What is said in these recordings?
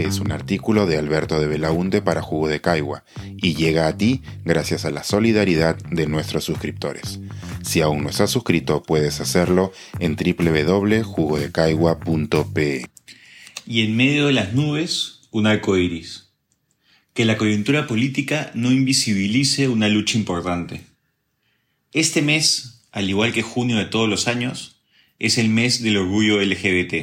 es un artículo de Alberto de Belaunte para Jugo de Caigua y llega a ti gracias a la solidaridad de nuestros suscriptores. Si aún no estás suscrito, puedes hacerlo en www.jugodecaigua.pe. Y en medio de las nubes, un arco iris. Que la coyuntura política no invisibilice una lucha importante. Este mes, al igual que junio de todos los años, es el mes del orgullo LGBT.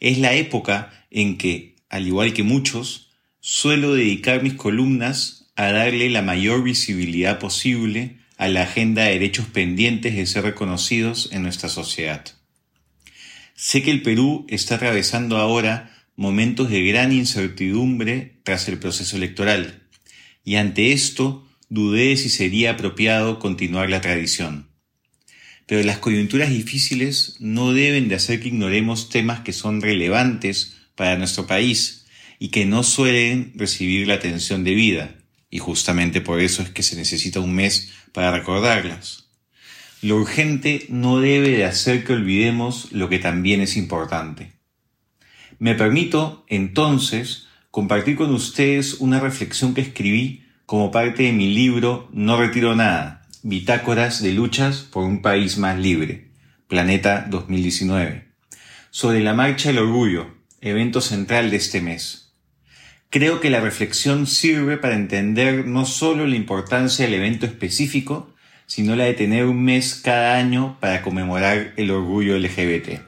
Es la época en que, al igual que muchos, suelo dedicar mis columnas a darle la mayor visibilidad posible a la agenda de derechos pendientes de ser reconocidos en nuestra sociedad. Sé que el Perú está atravesando ahora momentos de gran incertidumbre tras el proceso electoral, y ante esto dudé si sería apropiado continuar la tradición. Pero las coyunturas difíciles no deben de hacer que ignoremos temas que son relevantes para nuestro país y que no suelen recibir la atención debida, y justamente por eso es que se necesita un mes para recordarlas. Lo urgente no debe de hacer que olvidemos lo que también es importante. Me permito, entonces, compartir con ustedes una reflexión que escribí como parte de mi libro No Retiro Nada, Bitácoras de Luchas por un País Más Libre, Planeta 2019, sobre la Marcha del Orgullo, evento central de este mes. Creo que la reflexión sirve para entender no solo la importancia del evento específico, sino la de tener un mes cada año para conmemorar el orgullo LGBT.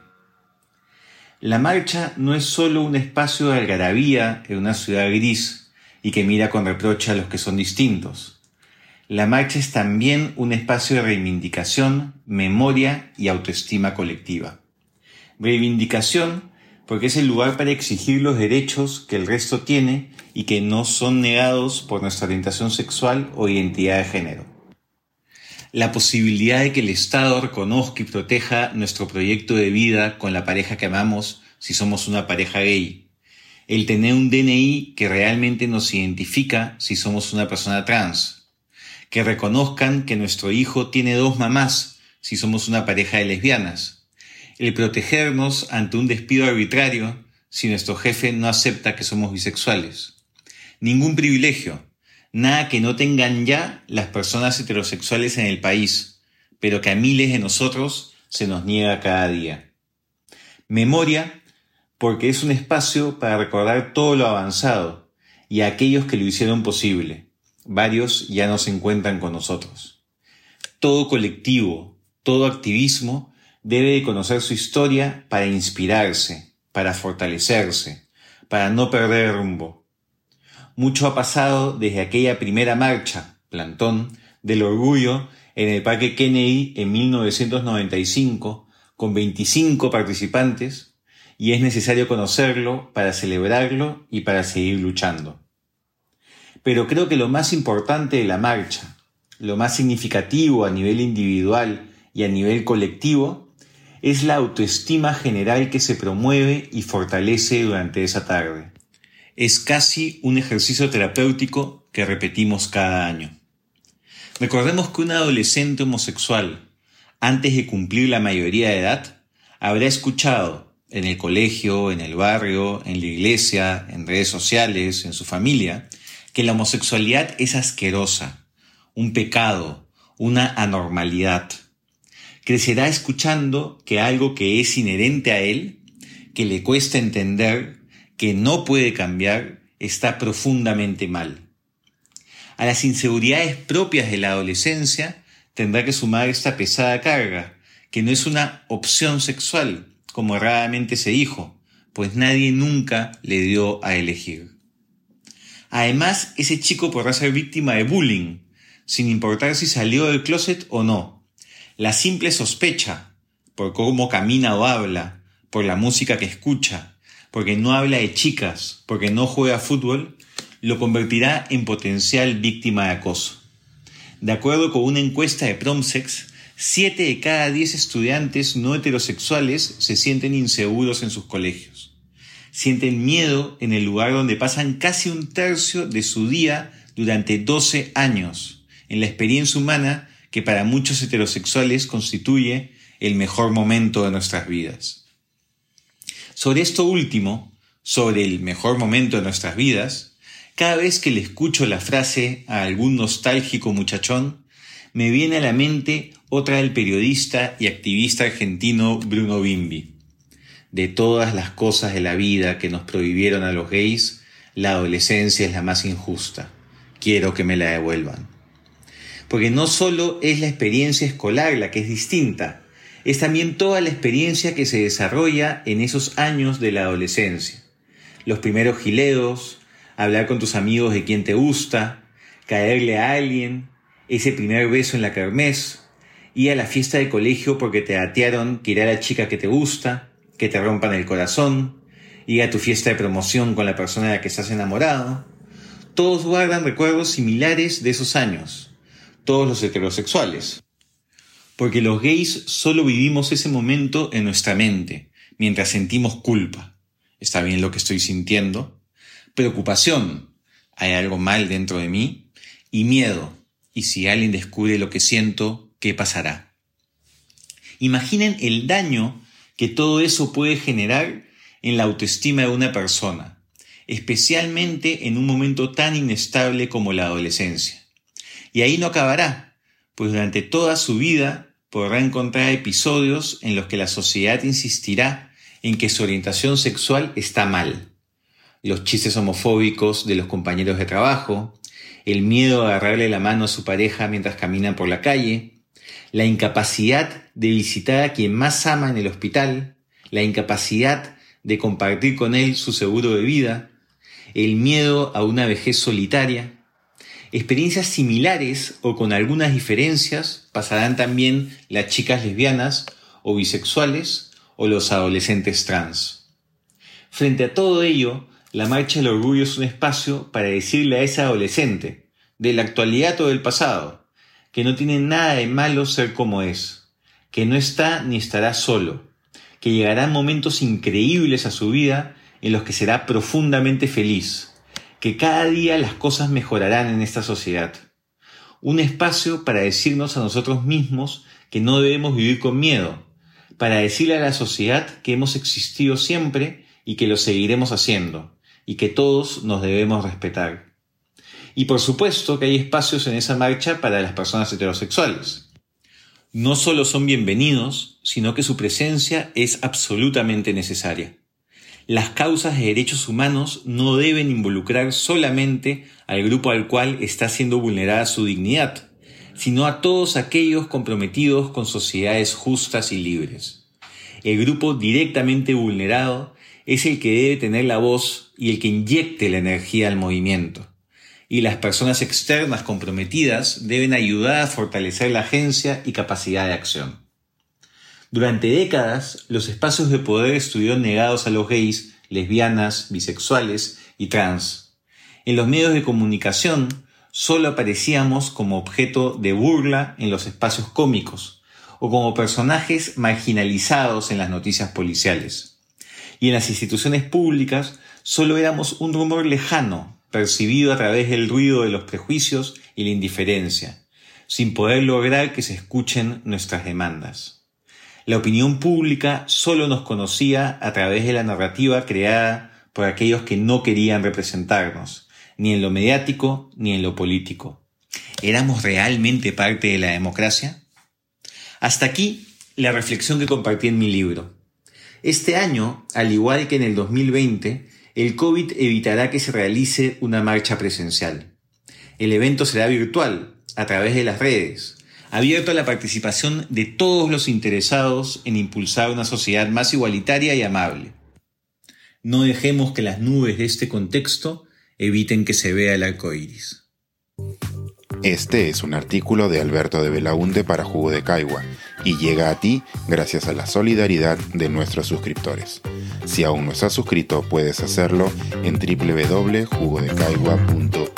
La marcha no es solo un espacio de algarabía en una ciudad gris y que mira con reproche a los que son distintos la marcha es también un espacio de reivindicación, memoria y autoestima colectiva. Reivindicación porque es el lugar para exigir los derechos que el resto tiene y que no son negados por nuestra orientación sexual o identidad de género. La posibilidad de que el Estado reconozca y proteja nuestro proyecto de vida con la pareja que amamos si somos una pareja gay. El tener un DNI que realmente nos identifica si somos una persona trans, que reconozcan que nuestro hijo tiene dos mamás si somos una pareja de lesbianas, el protegernos ante un despido arbitrario si nuestro jefe no acepta que somos bisexuales. Ningún privilegio, nada que no tengan ya las personas heterosexuales en el país, pero que a miles de nosotros se nos niega cada día. Memoria, porque es un espacio para recordar todo lo avanzado y a aquellos que lo hicieron posible varios ya no se encuentran con nosotros. Todo colectivo, todo activismo debe de conocer su historia para inspirarse, para fortalecerse, para no perder rumbo. Mucho ha pasado desde aquella primera marcha, plantón, del orgullo en el Parque Kennedy en 1995, con 25 participantes, y es necesario conocerlo para celebrarlo y para seguir luchando. Pero creo que lo más importante de la marcha, lo más significativo a nivel individual y a nivel colectivo, es la autoestima general que se promueve y fortalece durante esa tarde. Es casi un ejercicio terapéutico que repetimos cada año. Recordemos que un adolescente homosexual, antes de cumplir la mayoría de edad, habrá escuchado en el colegio, en el barrio, en la iglesia, en redes sociales, en su familia, que la homosexualidad es asquerosa, un pecado, una anormalidad. Crecerá escuchando que algo que es inherente a él, que le cuesta entender, que no puede cambiar, está profundamente mal. A las inseguridades propias de la adolescencia tendrá que sumar esta pesada carga, que no es una opción sexual, como erradamente se dijo, pues nadie nunca le dio a elegir. Además, ese chico podrá ser víctima de bullying, sin importar si salió del closet o no. La simple sospecha, por cómo camina o habla, por la música que escucha, porque no habla de chicas, porque no juega fútbol, lo convertirá en potencial víctima de acoso. De acuerdo con una encuesta de Promsex, 7 de cada 10 estudiantes no heterosexuales se sienten inseguros en sus colegios sienten miedo en el lugar donde pasan casi un tercio de su día durante 12 años, en la experiencia humana que para muchos heterosexuales constituye el mejor momento de nuestras vidas. Sobre esto último, sobre el mejor momento de nuestras vidas, cada vez que le escucho la frase a algún nostálgico muchachón, me viene a la mente otra del periodista y activista argentino Bruno Bimbi. De todas las cosas de la vida que nos prohibieron a los gays, la adolescencia es la más injusta. Quiero que me la devuelvan. Porque no solo es la experiencia escolar la que es distinta, es también toda la experiencia que se desarrolla en esos años de la adolescencia. Los primeros gileos, hablar con tus amigos de quién te gusta, caerle a alguien, ese primer beso en la kermés, ir a la fiesta de colegio porque te atearon que irá la chica que te gusta, que te rompan el corazón, ir a tu fiesta de promoción con la persona de la que estás enamorado. Todos guardan recuerdos similares de esos años, todos los heterosexuales. Porque los gays solo vivimos ese momento en nuestra mente, mientras sentimos culpa. ¿Está bien lo que estoy sintiendo? Preocupación. ¿Hay algo mal dentro de mí? Y miedo. ¿Y si alguien descubre lo que siento, qué pasará? Imaginen el daño que todo eso puede generar en la autoestima de una persona, especialmente en un momento tan inestable como la adolescencia. Y ahí no acabará, pues durante toda su vida podrá encontrar episodios en los que la sociedad insistirá en que su orientación sexual está mal. Los chistes homofóbicos de los compañeros de trabajo, el miedo a agarrarle la mano a su pareja mientras caminan por la calle, la incapacidad de visitar a quien más ama en el hospital, la incapacidad de compartir con él su seguro de vida, el miedo a una vejez solitaria. Experiencias similares o con algunas diferencias pasarán también las chicas lesbianas o bisexuales o los adolescentes trans. Frente a todo ello, la Marcha del Orgullo es un espacio para decirle a esa adolescente, de la actualidad o del pasado, que no tiene nada de malo ser como es, que no está ni estará solo, que llegarán momentos increíbles a su vida en los que será profundamente feliz, que cada día las cosas mejorarán en esta sociedad. Un espacio para decirnos a nosotros mismos que no debemos vivir con miedo, para decirle a la sociedad que hemos existido siempre y que lo seguiremos haciendo, y que todos nos debemos respetar. Y por supuesto que hay espacios en esa marcha para las personas heterosexuales. No solo son bienvenidos, sino que su presencia es absolutamente necesaria. Las causas de derechos humanos no deben involucrar solamente al grupo al cual está siendo vulnerada su dignidad, sino a todos aquellos comprometidos con sociedades justas y libres. El grupo directamente vulnerado es el que debe tener la voz y el que inyecte la energía al movimiento y las personas externas comprometidas deben ayudar a fortalecer la agencia y capacidad de acción. Durante décadas, los espacios de poder estuvieron negados a los gays, lesbianas, bisexuales y trans. En los medios de comunicación solo aparecíamos como objeto de burla en los espacios cómicos o como personajes marginalizados en las noticias policiales. Y en las instituciones públicas solo éramos un rumor lejano percibido a través del ruido de los prejuicios y la indiferencia, sin poder lograr que se escuchen nuestras demandas. La opinión pública solo nos conocía a través de la narrativa creada por aquellos que no querían representarnos, ni en lo mediático ni en lo político. ¿Éramos realmente parte de la democracia? Hasta aquí la reflexión que compartí en mi libro. Este año, al igual que en el 2020, el COVID evitará que se realice una marcha presencial. El evento será virtual, a través de las redes, abierto a la participación de todos los interesados en impulsar una sociedad más igualitaria y amable. No dejemos que las nubes de este contexto eviten que se vea el arco iris. Este es un artículo de Alberto de Belaunde para Jugo de Caigua y llega a ti gracias a la solidaridad de nuestros suscriptores. Si aún no estás suscrito, puedes hacerlo en www.jugodecaigua.com